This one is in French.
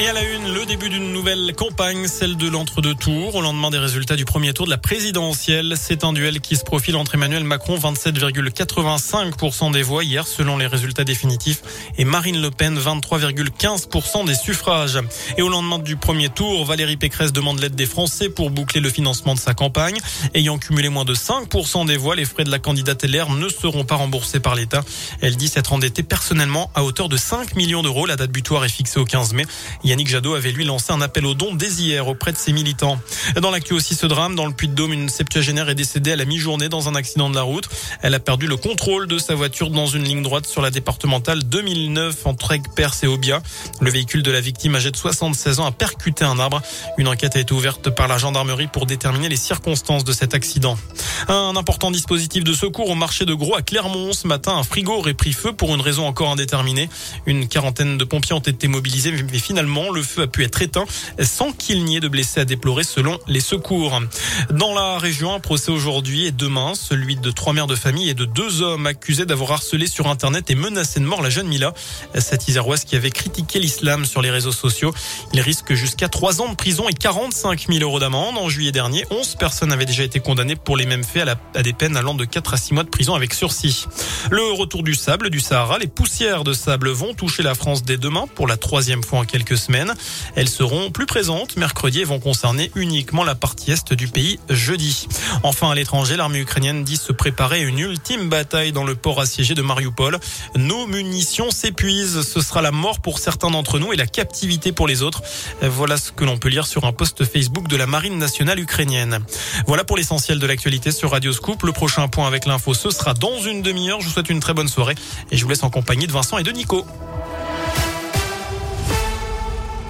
Et à la une, le début d'une nouvelle campagne, celle de l'entre-deux tours. Au lendemain des résultats du premier tour de la présidentielle, c'est un duel qui se profile entre Emmanuel Macron, 27,85% des voix hier selon les résultats définitifs, et Marine Le Pen, 23,15% des suffrages. Et au lendemain du premier tour, Valérie Pécresse demande l'aide des Français pour boucler le financement de sa campagne. Ayant cumulé moins de 5% des voix, les frais de la candidate LR ne seront pas remboursés par l'État. Elle dit s'être endettée personnellement à hauteur de 5 millions d'euros. La date butoir est fixée au 15 mai. Yannick Jadot avait lui lancé un appel aux dons dès hier auprès de ses militants. Dans l'actu aussi ce drame, dans le Puy-de-Dôme, une septuagénaire est décédée à la mi-journée dans un accident de la route. Elle a perdu le contrôle de sa voiture dans une ligne droite sur la départementale 2009 entre Aigues-Perse et Aubia. Le véhicule de la victime âgée de 76 ans a percuté un arbre. Une enquête a été ouverte par la gendarmerie pour déterminer les circonstances de cet accident. Un important dispositif de secours au marché de Gros à Clermont. Ce matin, un frigo aurait pris feu pour une raison encore indéterminée. Une quarantaine de pompiers ont été mobilisés, mais finalement, le feu a pu être éteint sans qu'il n'y ait de blessés à déplorer selon les secours. Dans la région, un procès aujourd'hui et demain, celui de trois mères de famille et de deux hommes accusés d'avoir harcelé sur Internet et menacé de mort la jeune Mila. Cette qui avait critiqué l'islam sur les réseaux sociaux. Il risque jusqu'à trois ans de prison et 45 000 euros d'amende. En juillet dernier, 11 personnes avaient déjà été condamnées pour les mêmes faits à, à des peines allant de 4 à 6 mois de prison avec sursis. Le retour du sable du Sahara, les poussières de sable vont toucher la France dès demain pour la troisième fois en quelques semaines. Elles seront plus présentes mercredi et vont concerner uniquement la partie est du pays jeudi. Enfin, à l'étranger, l'armée ukrainienne dit se préparer une ultime bataille dans le port assiégé de Mariupol. Nos munitions s'épuisent. Ce sera la mort pour certains d'entre nous et la captivité pour les autres. Voilà ce que l'on peut lire sur un post Facebook de la Marine nationale ukrainienne. Voilà pour l'essentiel de l'actualité sur Radio Scoop. Le prochain point avec l'info, ce sera dans une demi-heure. Je vous souhaite une très bonne soirée et je vous laisse en compagnie de Vincent et de Nico.